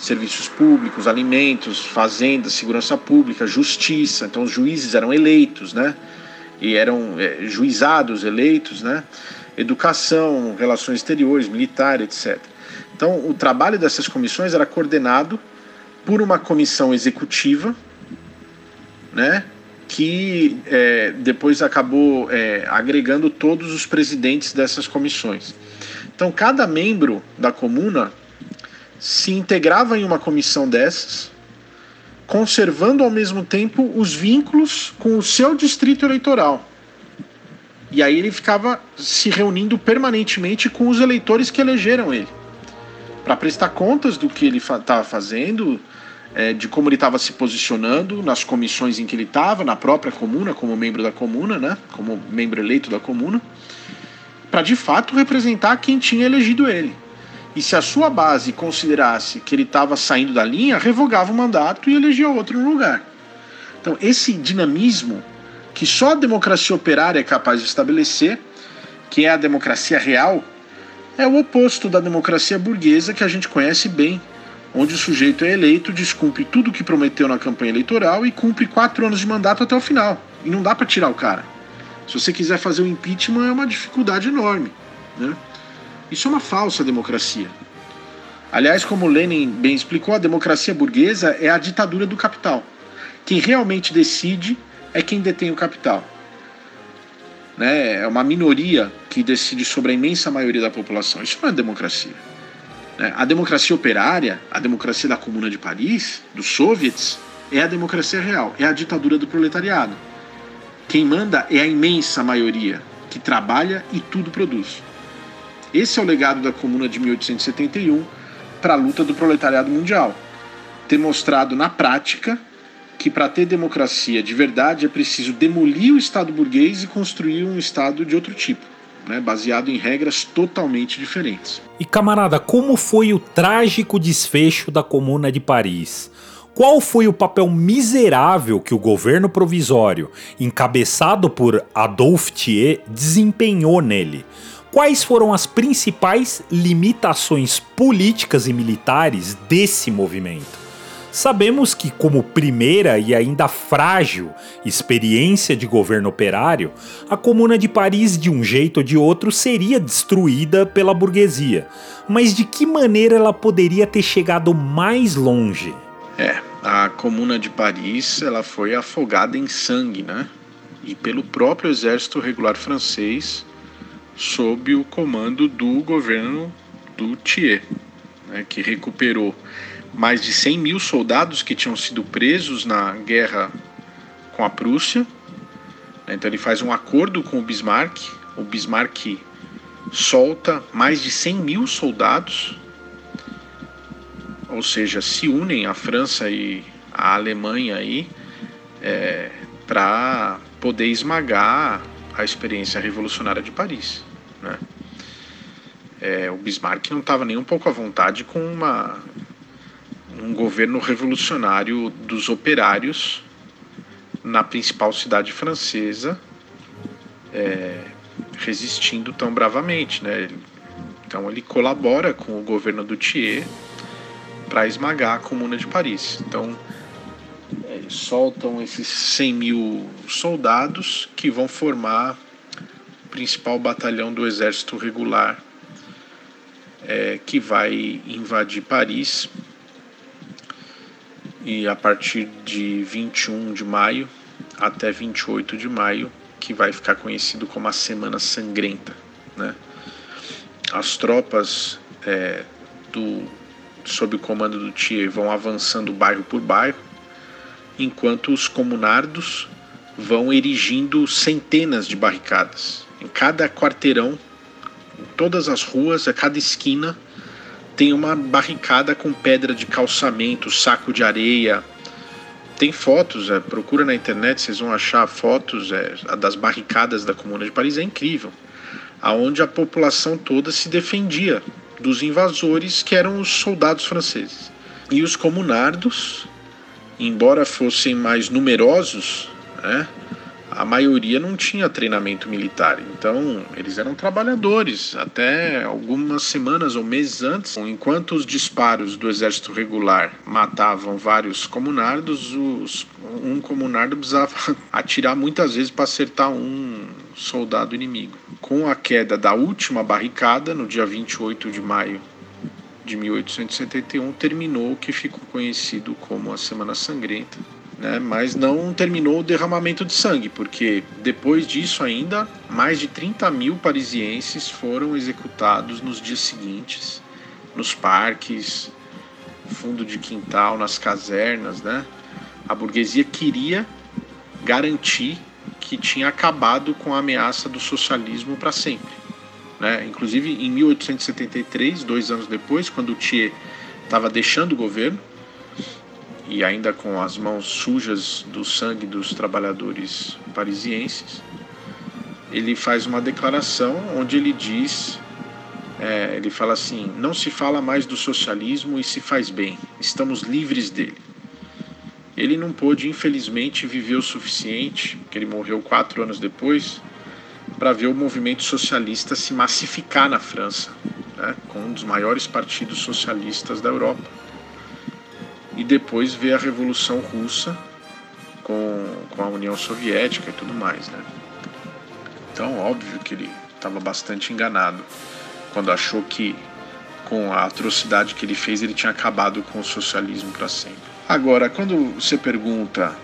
serviços públicos, alimentos, fazendas, segurança pública, justiça. Então os juízes eram eleitos, né? E eram é, juizados eleitos, né? Educação, relações exteriores, militar, etc. Então o trabalho dessas comissões era coordenado por uma comissão executiva né? Que é, depois acabou é, agregando todos os presidentes dessas comissões. Então, cada membro da comuna se integrava em uma comissão dessas, conservando ao mesmo tempo os vínculos com o seu distrito eleitoral. E aí ele ficava se reunindo permanentemente com os eleitores que elegeram ele, para prestar contas do que ele estava fazendo, é, de como ele estava se posicionando nas comissões em que ele estava, na própria comuna, como membro da comuna, né, como membro eleito da comuna, para de fato representar quem tinha elegido ele. E se a sua base considerasse que ele estava saindo da linha, revogava o mandato e elegia outro no lugar. Então, esse dinamismo que só a democracia operária é capaz de estabelecer, que é a democracia real, é o oposto da democracia burguesa que a gente conhece bem, onde o sujeito é eleito, descumpre tudo o que prometeu na campanha eleitoral e cumpre quatro anos de mandato até o final. E não dá para tirar o cara. Se você quiser fazer o impeachment, é uma dificuldade enorme. Né? Isso é uma falsa democracia. Aliás, como Lenin bem explicou, a democracia burguesa é a ditadura do capital. Quem realmente decide é quem detém o capital. Né? É uma minoria que decide sobre a imensa maioria da população. Isso não é democracia. Né? A democracia operária, a democracia da Comuna de Paris, dos soviets, é a democracia real, é a ditadura do proletariado. Quem manda é a imensa maioria que trabalha e tudo produz. Esse é o legado da Comuna de 1871 para a luta do proletariado mundial. Ter mostrado na prática que para ter democracia de verdade é preciso demolir o Estado burguês e construir um Estado de outro tipo. Né, baseado em regras totalmente diferentes. E camarada, como foi o trágico desfecho da Comuna de Paris? Qual foi o papel miserável que o governo provisório, encabeçado por Adolphe Thiers, desempenhou nele? Quais foram as principais limitações políticas e militares desse movimento? Sabemos que, como primeira e ainda frágil experiência de governo operário, a Comuna de Paris, de um jeito ou de outro, seria destruída pela burguesia. Mas de que maneira ela poderia ter chegado mais longe? É, a Comuna de Paris ela foi afogada em sangue, né? E pelo próprio exército regular francês, sob o comando do governo do Thiers, né, que recuperou mais de 100 mil soldados que tinham sido presos na guerra com a Prússia. Então ele faz um acordo com o Bismarck. O Bismarck solta mais de 100 mil soldados, ou seja, se unem a França e a Alemanha aí é, para poder esmagar a experiência revolucionária de Paris. Né? É, o Bismarck não estava nem um pouco à vontade com uma um governo revolucionário dos operários na principal cidade francesa, é, resistindo tão bravamente. Né? Então ele colabora com o governo do Thiers para esmagar a Comuna de Paris. Então é, soltam esses 100 mil soldados que vão formar principal batalhão do exército regular é, que vai invadir Paris e a partir de 21 de maio até 28 de maio, que vai ficar conhecido como a Semana Sangrenta. Né? As tropas é, do, sob o comando do Thier vão avançando bairro por bairro, enquanto os comunardos vão erigindo centenas de barricadas. Em cada quarteirão, em todas as ruas, a cada esquina, tem uma barricada com pedra de calçamento, saco de areia. Tem fotos, é, procura na internet, vocês vão achar fotos é, das barricadas da Comuna de Paris, é incrível. Aonde a população toda se defendia dos invasores que eram os soldados franceses. E os comunardos, embora fossem mais numerosos, né, a maioria não tinha treinamento militar, então eles eram trabalhadores até algumas semanas ou meses antes. Enquanto os disparos do exército regular matavam vários comunardos, os, um comunardo precisava atirar muitas vezes para acertar um soldado inimigo. Com a queda da última barricada, no dia 28 de maio de 1871, terminou o que ficou conhecido como a Semana Sangrenta né, mas não terminou o derramamento de sangue, porque depois disso ainda mais de 30 mil parisienses foram executados nos dias seguintes, nos parques, fundo de quintal, nas casernas, né? A burguesia queria garantir que tinha acabado com a ameaça do socialismo para sempre. Né? Inclusive, em 1873, dois anos depois, quando o Thiers estava deixando o governo, e ainda com as mãos sujas do sangue dos trabalhadores parisienses, ele faz uma declaração onde ele diz, é, ele fala assim, não se fala mais do socialismo e se faz bem, estamos livres dele. Ele não pôde, infelizmente, viver o suficiente, porque ele morreu quatro anos depois, para ver o movimento socialista se massificar na França, né, com um dos maiores partidos socialistas da Europa e depois ver a Revolução Russa com, com a União Soviética e tudo mais, né? Então, óbvio que ele estava bastante enganado quando achou que com a atrocidade que ele fez ele tinha acabado com o socialismo para sempre. Agora, quando você pergunta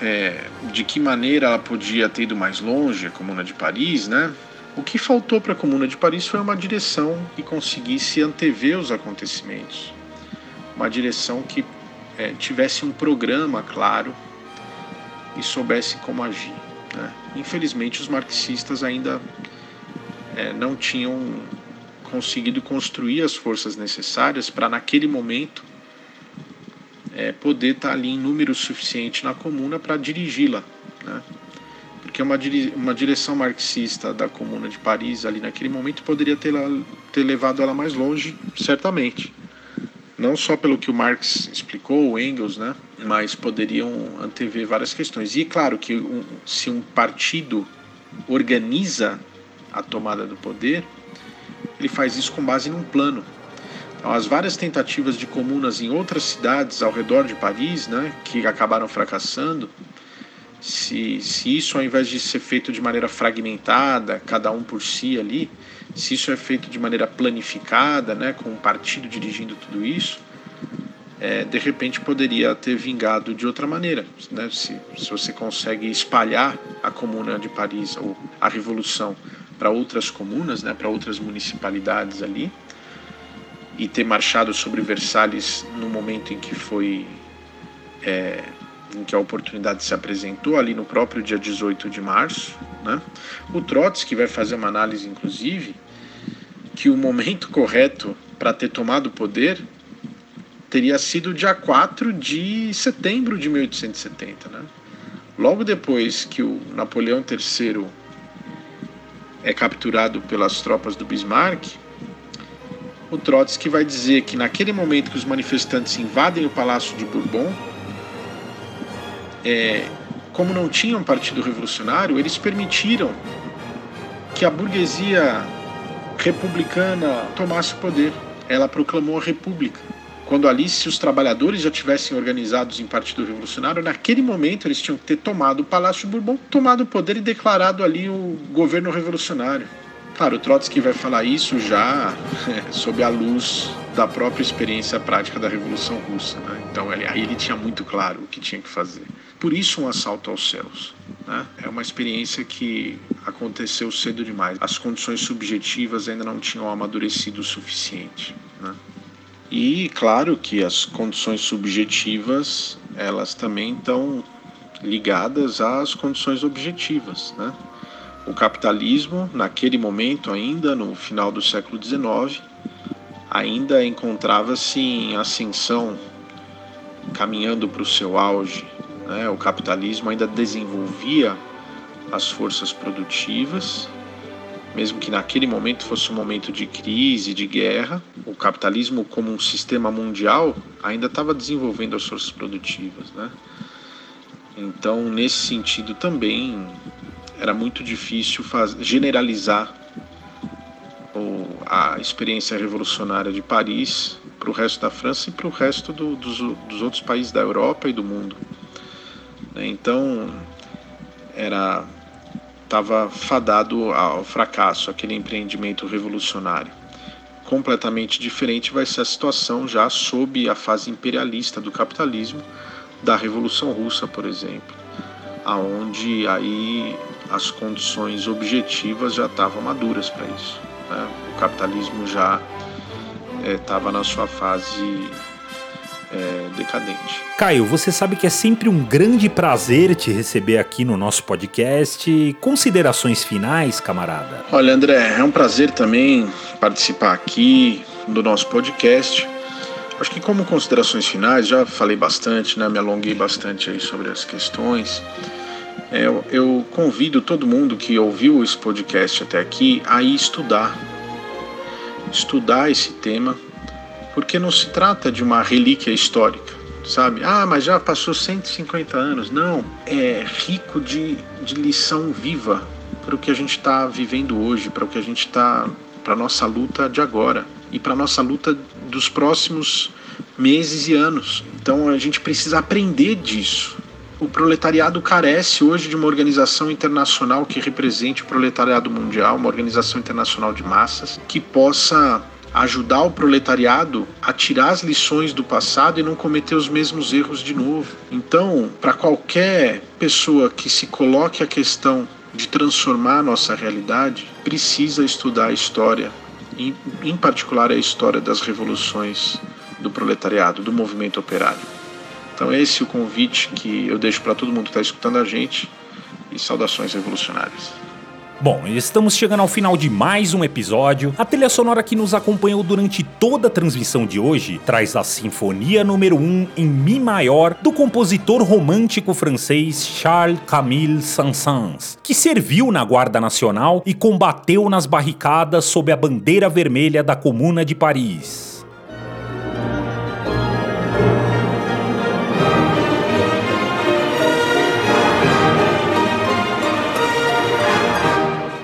é, de que maneira ela podia ter ido mais longe, a Comuna de Paris, né? O que faltou para a Comuna de Paris foi uma direção que conseguisse antever os acontecimentos, uma direção que é, tivesse um programa claro e soubesse como agir. Né? Infelizmente, os marxistas ainda é, não tinham conseguido construir as forças necessárias para, naquele momento, é, poder estar tá ali em número suficiente na comuna para dirigi-la. Né? Porque uma, uma direção marxista da Comuna de Paris, ali naquele momento, poderia ter, ter levado ela mais longe, certamente não só pelo que o Marx explicou, o Engels, né, mas poderiam antever várias questões. E claro que um, se um partido organiza a tomada do poder, ele faz isso com base num plano. Então, as várias tentativas de comunas em outras cidades ao redor de Paris, né, que acabaram fracassando, se, se isso ao invés de ser feito de maneira fragmentada, cada um por si ali, se isso é feito de maneira planificada, né, com um partido dirigindo tudo isso, é, de repente poderia ter vingado de outra maneira. Né? Se, se você consegue espalhar a Comuna de Paris ou a Revolução para outras comunas, né, para outras municipalidades ali, e ter marchado sobre Versalhes no momento em que foi. É, em que a oportunidade se apresentou ali no próprio dia 18 de março, né? O Trotsky vai fazer uma análise, inclusive, que o momento correto para ter tomado o poder teria sido dia 4 de setembro de 1870. Né? Logo depois que o Napoleão III é capturado pelas tropas do Bismarck, o Trotsky vai dizer que naquele momento que os manifestantes invadem o Palácio de Bourbon, é, como não tinham partido revolucionário, eles permitiram que a burguesia republicana tomasse o poder. Ela proclamou a república. Quando ali, se os trabalhadores já tivessem organizados em partido revolucionário, naquele momento eles tinham que ter tomado o Palácio Bourbon, tomado o poder e declarado ali o governo revolucionário. Claro, o Trotsky vai falar isso já sob a luz da própria experiência prática da Revolução Russa. Né? Então aí ele tinha muito claro o que tinha que fazer. Por isso um assalto aos céus. Né? É uma experiência que aconteceu cedo demais. As condições subjetivas ainda não tinham amadurecido o suficiente. Né? E claro que as condições subjetivas elas também estão ligadas às condições objetivas. Né? O capitalismo, naquele momento ainda, no final do século XIX, ainda encontrava-se em ascensão, caminhando para o seu auge. Né? O capitalismo ainda desenvolvia as forças produtivas, mesmo que naquele momento fosse um momento de crise, de guerra, o capitalismo como um sistema mundial ainda estava desenvolvendo as forças produtivas, né? Então, nesse sentido também era muito difícil generalizar o, a experiência revolucionária de Paris para o resto da França e para o resto do, dos, dos outros países da Europa e do mundo. Né? Então, era estava fadado ao fracasso, aquele empreendimento revolucionário. Completamente diferente vai ser a situação já sob a fase imperialista do capitalismo, da Revolução Russa, por exemplo, aonde aí as condições objetivas já estavam maduras para isso. Né? O capitalismo já estava é, na sua fase é, decadente. Caio, você sabe que é sempre um grande prazer te receber aqui no nosso podcast. Considerações finais, camarada? Olha, André, é um prazer também participar aqui do nosso podcast. Acho que como considerações finais, já falei bastante, né, me alonguei bastante aí sobre as questões. É, eu, eu convido todo mundo que ouviu esse podcast até aqui a ir estudar. Estudar esse tema, porque não se trata de uma relíquia histórica, sabe? Ah, mas já passou 150 anos. Não, é rico de, de lição viva para o que a gente está vivendo hoje, para o que a gente está, para nossa luta de agora e para nossa luta dos próximos meses e anos. Então a gente precisa aprender disso. O proletariado carece hoje de uma organização internacional que represente o proletariado mundial, uma organização internacional de massas que possa ajudar o proletariado a tirar as lições do passado e não cometer os mesmos erros de novo. Então, para qualquer pessoa que se coloque a questão de transformar a nossa realidade, precisa estudar a história, em, em particular a história das revoluções do proletariado, do movimento operário. Então, esse é o convite que eu deixo para todo mundo que está escutando a gente e saudações revolucionárias. Bom, estamos chegando ao final de mais um episódio. A trilha sonora que nos acompanhou durante toda a transmissão de hoje traz a Sinfonia número 1 em Mi maior do compositor romântico francês Charles Camille Saint-Saëns, que serviu na Guarda Nacional e combateu nas barricadas sob a bandeira vermelha da Comuna de Paris.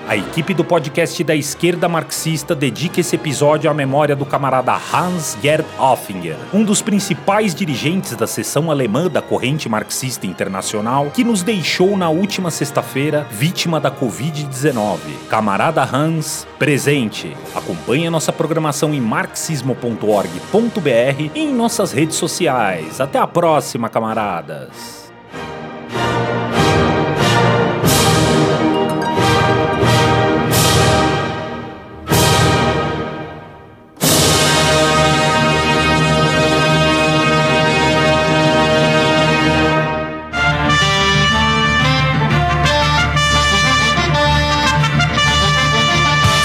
A equipe do podcast da esquerda marxista dedica esse episódio à memória do camarada Hans Gerd Offinger, um dos principais dirigentes da seção alemã da corrente marxista internacional, que nos deixou na última sexta-feira vítima da Covid-19. Camarada Hans, presente. Acompanhe a nossa programação em marxismo.org.br e em nossas redes sociais. Até a próxima, camaradas!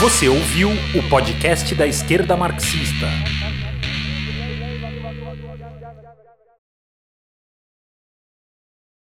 Você ouviu o podcast da esquerda marxista.